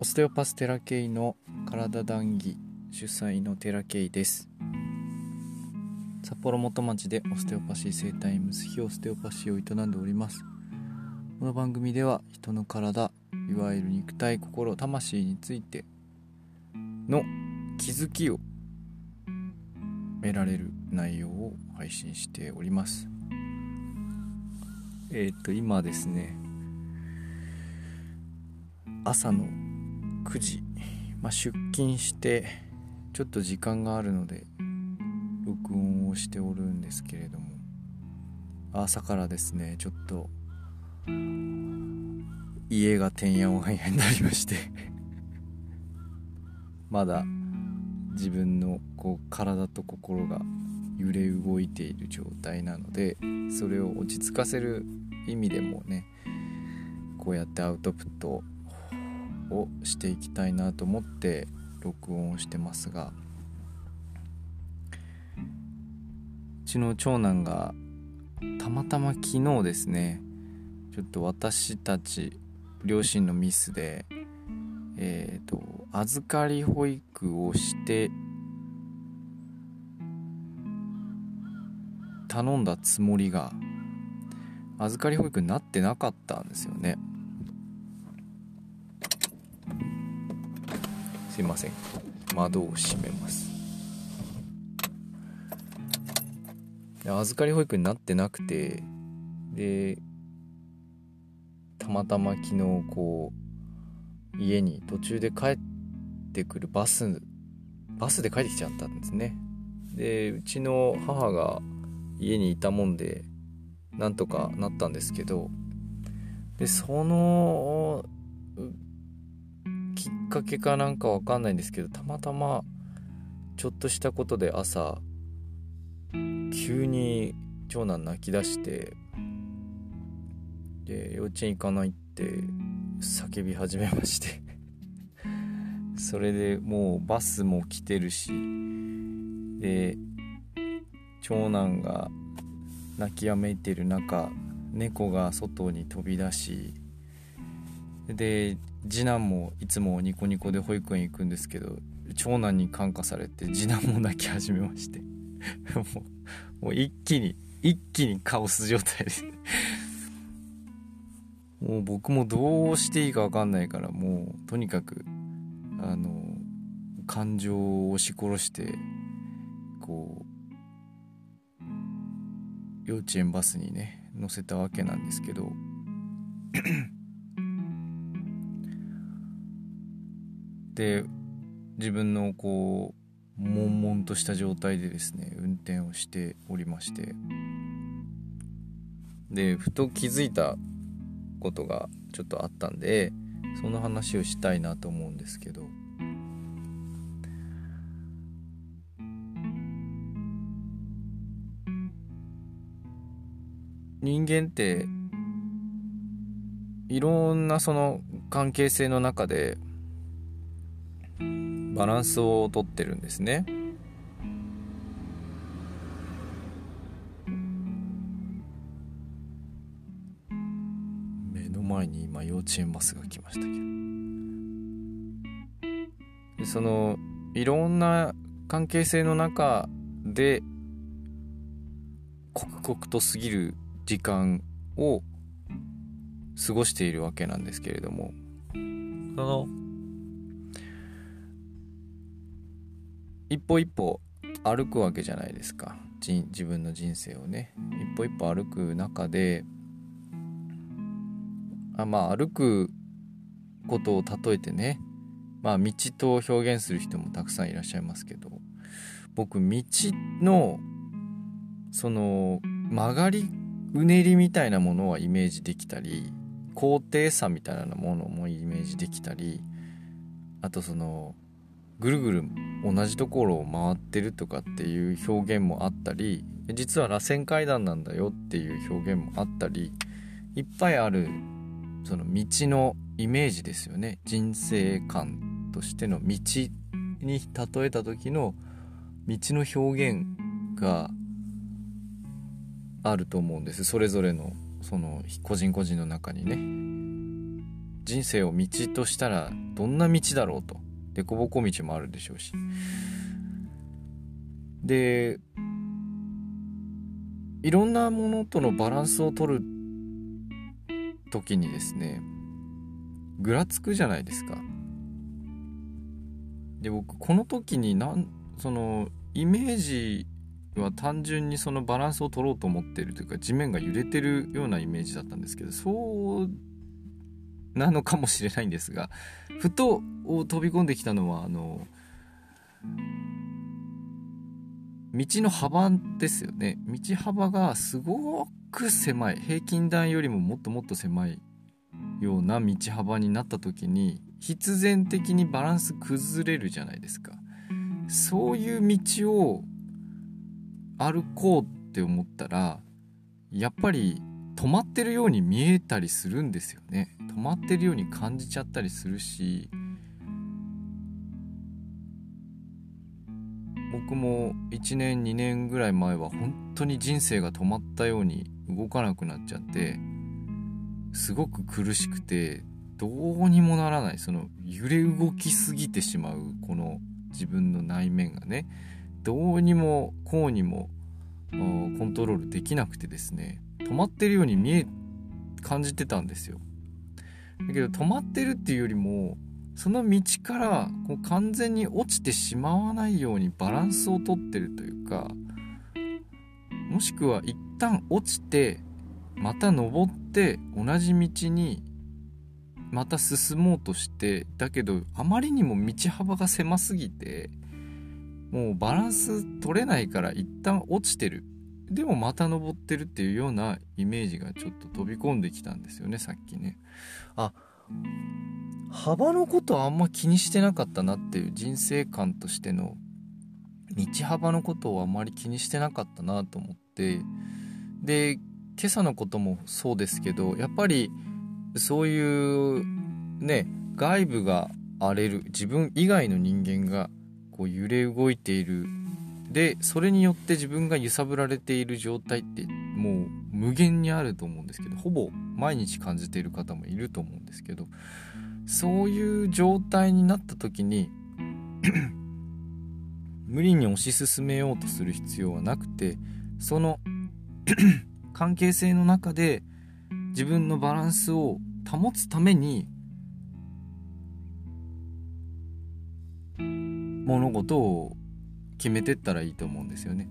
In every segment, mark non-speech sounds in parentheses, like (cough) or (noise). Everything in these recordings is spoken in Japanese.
オステオパステラケイの体談義主催のテラケイです。札幌元町でオステオパシー生態ムスヒオステオパシーを営んでおります。この番組では人の体いわゆる肉体心魂についての気づきを得られる内容を配信しております。えっ、と今ですね朝の9時、まあ、出勤してちょっと時間があるので録音をしておるんですけれども。朝からですねちょっと家がてんやわんやになりまして。(laughs) まだ自分のこう体と心が揺れ動いている状態なのでそれを落ち着かせる意味でもねこうやってアウトプットををしていきたいなと思って録音してますがうちの長男がたまたま昨日ですねちょっと私たち両親のミスでえっ、ー、と預かり保育をして頼んだつもりが預かり保育になってなかったんですよね。すいません。窓を閉めます。預かり保育になってなくてでたまたま昨日こう家に途中で帰ってくるバスバスで帰ってきちゃったんですね。でうちの母が家にいたもんでなんとかなったんですけどでそのっかけかなんかわかんないんですけどたまたまちょっとしたことで朝急に長男泣き出してで幼稚園行かないって叫び始めまして (laughs) それでもうバスも来てるしで長男が泣きやめいてる中猫が外に飛び出しで次男もいつもニコニコで保育園行くんですけど長男に感化されて次男も泣き始めまして。も (laughs) うもう一気に一気にカオス状態で。もう僕もどうしていいか分かんないからもうとにかくあの感情を押し殺してこう幼稚園バスにね乗せたわけなんですけど。で自分のこう悶々とした状態でですね運転をしておりまして。でふと気づいたことがちょっとあったんでその話をしたいなと思うんですけど。人間っていろんなその関係性の中でバランスをとってるんですね。目の前に今幼稚園バスが来ましたけどでそのいろんな関係性の中で刻々と過ぎる時間を過ごしているわけなんですけれどもその一歩一歩歩くわけじゃないですか。自分の人生をね。一歩一歩歩く中であまあ歩くことを例えてね。まあ道と表現する人もたくさんいらっしゃいますけど僕道のその曲がりうねりみたいなものはイメージできたり高低差みたいなものもイメージできたりあとそのぐるぐる同じところを回ってるとかっていう表現もあったり実は螺旋階段なんだよっていう表現もあったりいっぱいあるその道のイメージですよね。人生観としての道に例えた時の道の表現があると思うんです。それぞれのその個人個人の中にね。人生を道としたらどんな道だろうと。凸凹道もあるでしょうしでいろんなものとのバランスを取る時にですねぐらつくじゃないですか。で僕この時になんそのイメージは単純にそのバランスを取ろうと思ってるというか地面が揺れてるようなイメージだったんですけどそうなのかもしれないんですがふと飛び込んできたのはあの道の幅ですよね。道幅がすごく狭い。平均段よりももっともっと狭いような道幅になった時に必然的にバランス崩れるじゃないですか。そういう道を歩こうって思ったらやっぱり止まってるように見えたりするんですよね。止まってるように感じちゃったりするし僕も1年2年ぐらい前は本当に人生が止まったように動かなくなっちゃってすごく苦しくてどうにもならない。その揺れ動きすぎてしまうこの自分の内面がね。どうにもこうにもコントロールできなくてですね止まってるように見え感じてたんですよ。だけど止まってるっていうよりもその道からこう完全に落ちてしまわないようにバランスをとってるというかもしくは一旦落ちてまた登って同じ道にまた進もうとしてだけどあまりにも道幅が狭すぎてもうバランス取れないから一旦落ちてる。でもまた登ってるっていうようなイメージがちょっと飛び込んできたんですよねさっきね。あ幅のことあんま気にしてなかったなっていう人生観としての道幅のことをあんまり気にしてなかったなと思って。で今朝のこともそうですけどやっぱりそういうね外部が荒れる自分以外の人間がこう揺れ動いている。でそれによって自分が揺さぶられている状態ってもう無限にあると思うんですけどほぼ毎日感じている方もいると思うんですけどそういう状態になった時に (coughs) 無理に推し進めようとする必要はなくてその (coughs) 関係性の中で自分のバランスを保つために物事を決めてったらいいと思うんですよね。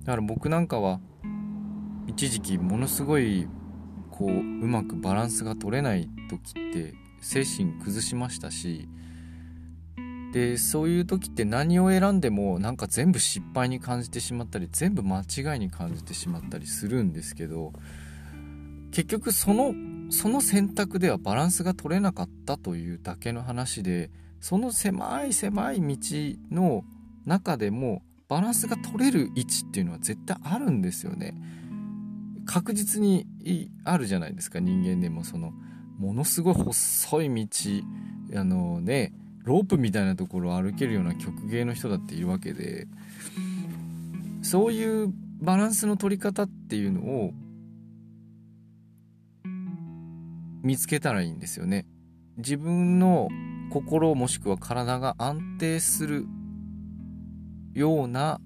だから僕なんかは一時期ものすごいこううまくバランスが取れない時って精神崩しましたしでそういう時って何を選んでもなんか全部失敗に感じてしまったり全部間違いに感じてしまったりするんですけど結局そのその選択ではバランスが取れなかったというだけの話でその狭い狭い道の中でもバランスが取れる位置っていうのは絶対あるんですよね。確実にあるじゃないですか人間でもそのものすごい細い道あのねロープみたいなところを歩けるような曲芸の人だっているわけでそういうバランスの取り方っていうのを見つけたらいいんですよね。自分の心もしくは体が安定するような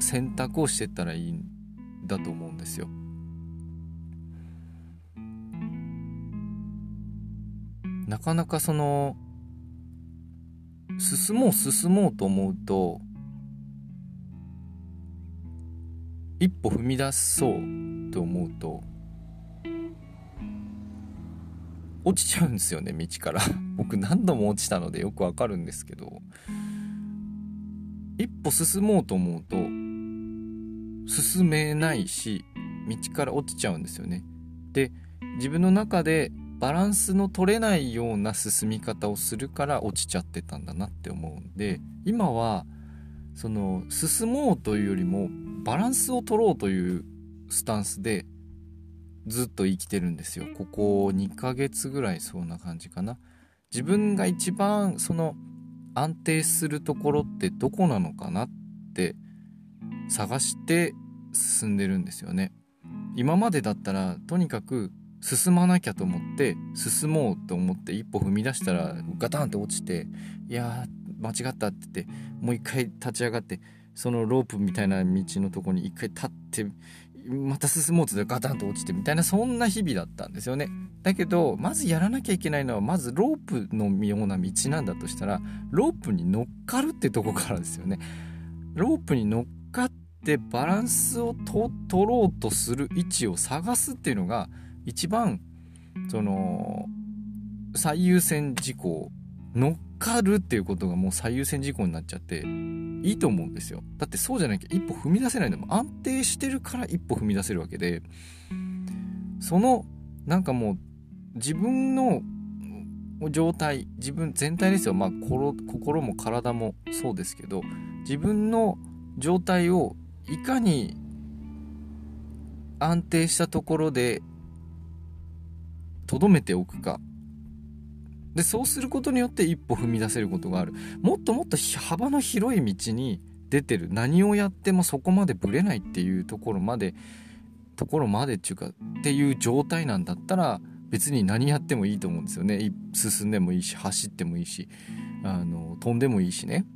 選択をしてったらいいんだと思うんですよ。なかなかその進もう進もうと思うと一歩踏み出そうと思うと落ちちゃうんですよね道から。僕何度も落ちたのでよくわかるんですけど。一歩進もうと思うと進めないし道から落ちちゃうんですよね。で自分の中でバランスの取れないような進み方をするから落ちちゃってたんだなって思うんで今はその進もうというよりもバランスを取ろうというスタンスでずっと生きてるんですよ。ここ2ヶ月ぐらいそんな感じかな。自分が一番その安定するところってどこなのかなって探して進んでるんですよね。今までだったらとにかく進まなきゃと思って進もうと思って一歩踏み出したらガタンと落ちていや間違ったって言ってもう一回立ち上がってそのロープみたいな道のとこに一回立ってまた進もうとってガタンと落ちてみたいなそんな日々だったんですよね。だけどまずやらなきゃいけないのはまずロープのような道なんだとしたらロープに乗っかるってとこからですよね。ロープに乗っかってバランスをと取ろうとする位置を探すっていうのが一番その最優先事項。乗っかるっていうことがもう最優先事項になっちゃっていいと思うんですよ。だってそうじゃなきゃ一歩踏み出せないのも安定してるから一歩踏み出せるわけでそのなんかもう自分の状態自分全体ですよ。まあ心も体もそうですけど自分の状態をいかに安定したところでとどめておくか。でそうすることによって一歩踏み出せることがある。もっともっと幅の広い道に出てる。何をやってもそこまでぶれないっていうところまでところまでっていうかっていう状態なんだったら別に何やってもいいと思うんですよね。進んでもいいし走ってもいいしあの飛んでもいいしね。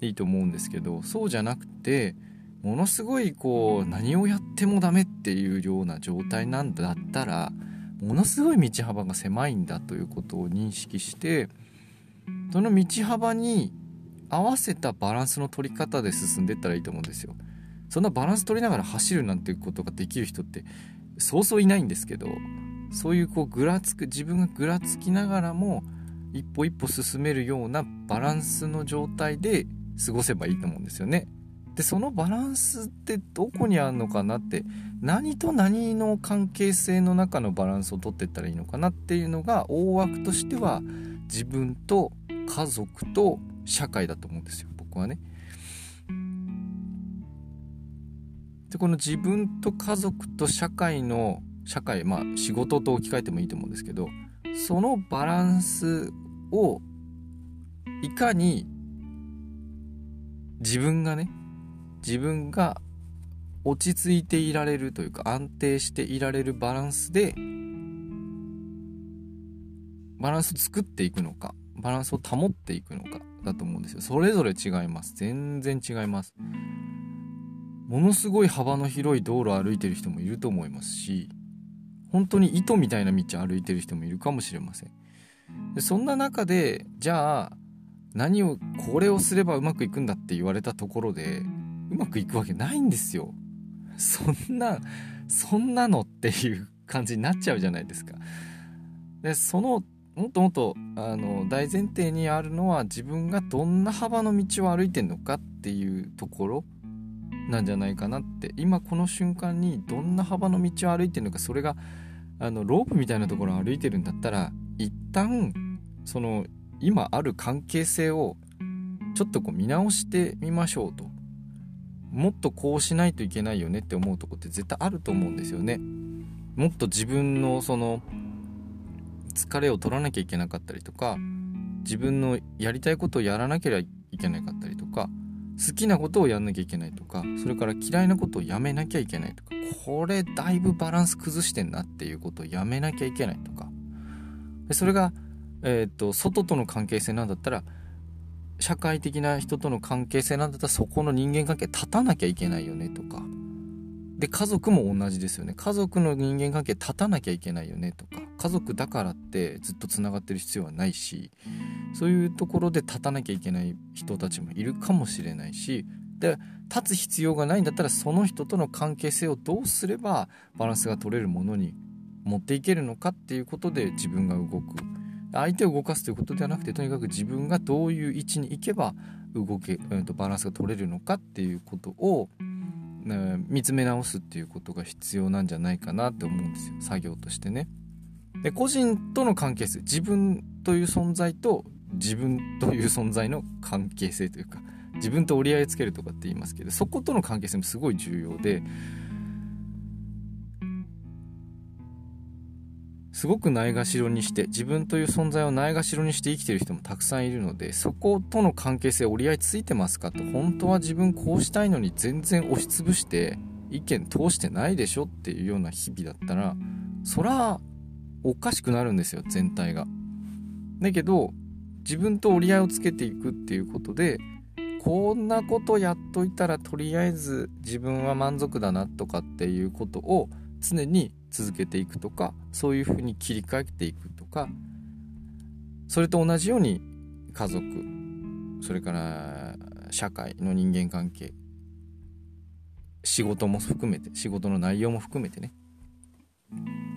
いいと思うんですけどそうじゃなくてものすごいこう何をやってもダメっていうような状態なんだったらものすごい道幅が狭いんだということを認識してその道幅に合わせたバランスの取り方で進んでったらいいと思うんですよ。そんなバランス取りながら走るなんていうことができる人ってそうそういないんですけどそういうこうぐらつく自分がぐらつきながらも一歩一歩進めるようなバランスの状態で過ごせばいいと思うんですよね。でそのバランスってどこにあるのかなって何と何の関係性の中のバランスをとっていったらいいのかなっていうのが大枠としては自分と家族と社会だと思うんですよ僕はね。でこの自分と家族と社会の社会まあ仕事と置き換えてもいいと思うんですけどそのバランスをいかに自分がね自分が落ち着いていられるというか安定していられるバランスでバランスを作っていくのかバランスを保っていくのかだと思うんですよ。それぞれ違います。全然違います。ものすごい幅の広い道路を歩いてる人もいると思いますし本当に糸みたいな道歩いてる人もいるかもしれません。そんな中でじゃあ何をこれをすればうまくいくんだって言われたところでうまくいくわけないんですよ。そんな、そんなのっていう感じになっちゃうじゃないですか。で、その、もっともっと、あの、大前提にあるのは自分がどんな幅の道を歩いてんのかっていうところなんじゃないかなって。今この瞬間にどんな幅の道を歩いてるのか、それが、あの、ロープみたいなところを歩いてるんだったら、一旦、その、今ある関係性をちょっとこう見直してみましょうと。もっとこうしないといけないよねって思うとこって絶対あると思うんですよね。もっと自分のその疲れを取らなきゃいけなかったりとか自分のやりたいことをやらなければいけなかったりとか好きなことをやんなきゃいけないとかそれから嫌いなことをやめなきゃいけないとかこれだいぶバランス崩してんなっていうことをやめなきゃいけないとかそれが、えー、と外との関係性なんだったら社会的な人との関係性なんだったらそこの人間関係立たなきゃいけないよねとか。で家族も同じですよね。家族の人間関係立たなきゃいけないよねとか。家族だからってずっとつながってる必要はないしそういうところで立たなきゃいけない人たちもいるかもしれないし。で立つ必要がないんだったらその人との関係性をどうすればバランスが取れるものに持っていけるのかっていうことで自分が動く。相手を動かすということではなくてとにかく自分がどういう位置に行けば動け、えー、とバランスが取れるのかっていうことを、ね、見つめ直すっていうことが必要なんじゃないかなって思うんですよ。作業としてね。で個人との関係性。自分という存在と自分という存在の関係性というか自分と折り合いつけるとかって言いますけどそことの関係性もすごい重要ですごくないがしろにして自分という存在をないがしろにして生きてる人もたくさんいるのでそことの関係性折り合いついてますかと本当は自分こうしたいのに全然押しつぶして意見通してないでしょっていうような日々だったらそらおかしくなるんですよ全体が。だけど自分と折り合いをつけていくっていうことでこんなことやっといたらとりあえず自分は満足だなとかっていうことを常に続けていくとかそういうふうに切り替えていくとかそれと同じように家族それから社会の人間関係仕事も含めて仕事の内容も含めてね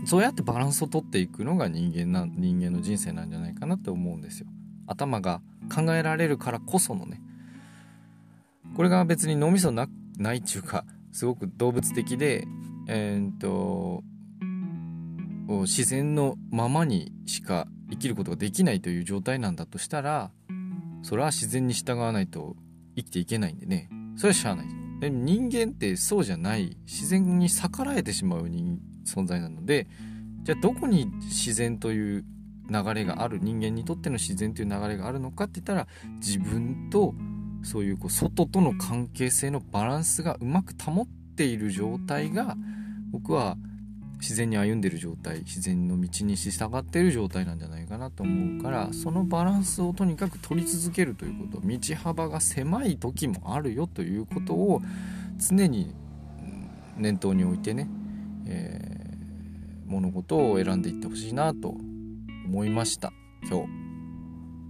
そうやってバランスをとっていくのが人間な人間の人生なんじゃないかなって思うんですよ。頭が考えられるからこそのねこれが別に脳みそなないっていうかすごく動物的でえー、っと自然のままにしか生きることができないという状態なんだとしたらそれは自然に従わないと生きていけないんでね。それはしゃあない。で人間ってそうじゃない自然に逆らえてしまう存在なのでじゃあどこに自然という流れがある人間にとっての自然という流れがあるのかって言ったら自分とそういうこう外との関係性のバランスがうまく保っている状態が僕は自然に歩んでる状態自然の道に従ってる状態なんじゃないかなと思うからそのバランスをとにかく取り続けるということ道幅が狭い時もあるよということを常に念頭に置いてね、えー、物事を選んでいってほしいなと思いました。今日。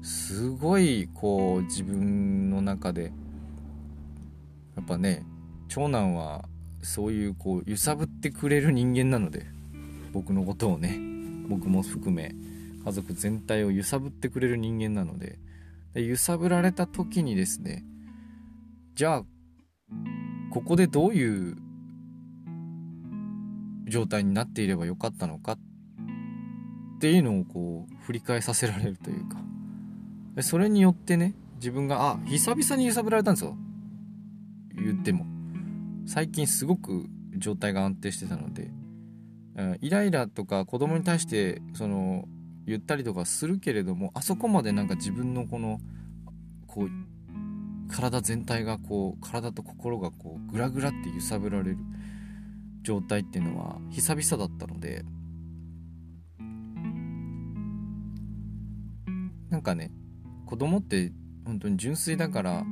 すごいこう自分の中でやっぱね長男はそういうこう揺さぶってくれる人間なので僕のことをね僕も含め家族全体を揺さぶってくれる人間なのでで揺さぶられた時にですねじゃあここでどういう状態になっていればよかったのかっていうのをこう振り返させられるというか。でそれによってね自分があ久々に揺さぶられたんですよ。言っても。最近すごく状態が安定してたので、うん、イライラとか子供に対してその言ったりとかするけれどもあそこまでなんか自分のこのこう体全体がこう体と心がこうグラグラって揺さぶられる状態っていうのは久々だったのでなんかね子供って本当に純粋だから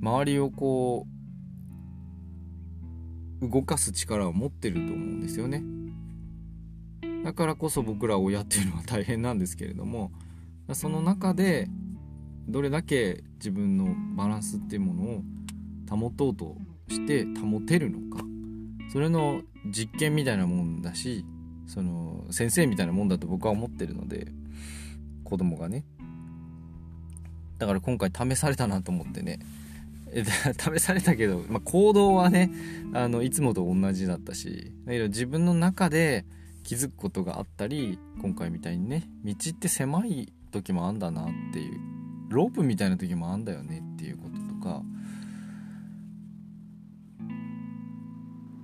周りをこう動かす力を持ってると思うんですよね。だからこそ僕ら親っていうのは大変なんですけれどもその中でどれだけ自分のバランスっていうものを保とうとして保てるのか。それの実験みたいなもんだしその先生みたいなもんだと僕は思ってるので子供がね。だから今回試されたなと思ってね。(laughs) 試されたけど、まあ、行動はねあのいつもと同じだったしだけど自分の中で気づくことがあったり今回みたいにね道って狭い時もあんだなっていうロープみたいな時もあんだよねっていうこととか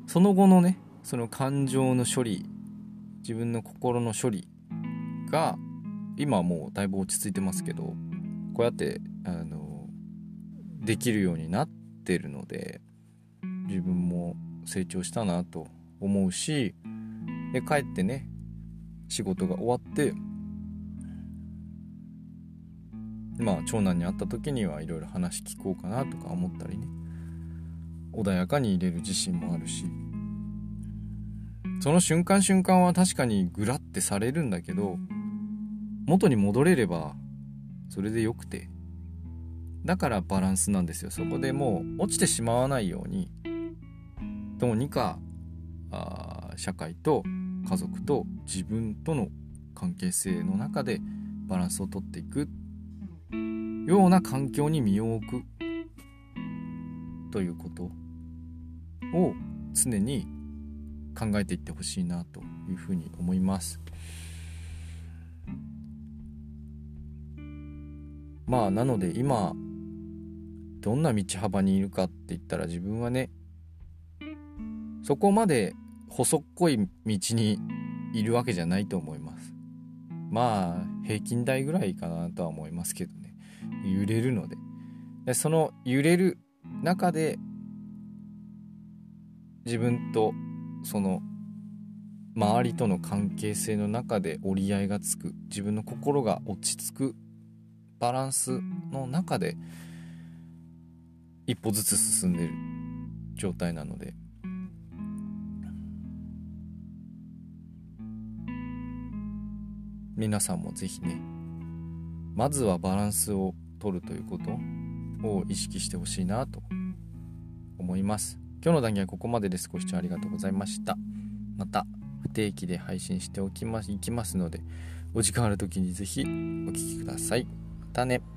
その後のねその感情の処理自分の心の処理が今はもうだいぶ落ち着いてますけどこうやってあのできるようになってるので自分も成長したなと思うしで帰ってね仕事が終わってまあ長男に会った時にはいろいろ話聞こうかなとか思ったりね穏やかに入れる自信もあるしその瞬間瞬間は確かにグラってされるんだけど元に戻れればそれでよくてだからバランスなんですよそこでもう落ちてしまわないようにどうにかあ社会と家族と自分との関係性の中でバランスをとっていくような環境に身を置くということを常に考えていってほしいなというふうに思います。まあなので今どんな道幅にいるかって言ったら自分はねそこまで細っこい道にいるわけじゃないと思います。まあ平均台ぐらいかなとは思いますけどね。揺れるので。でその揺れる中で自分とその周りとの関係性の中で折り合いがつく。自分の心が落ち着くバランスの中で一歩ずつ進んでる状態なので。皆さんも是非ねまずはバランスを取るということを意識してほしいなと思います。今日の談義はここまでです。ご視聴ありがとうございました。また不定期で配信しておきますいきますのでお時間ある時に是非お聴きください。またね。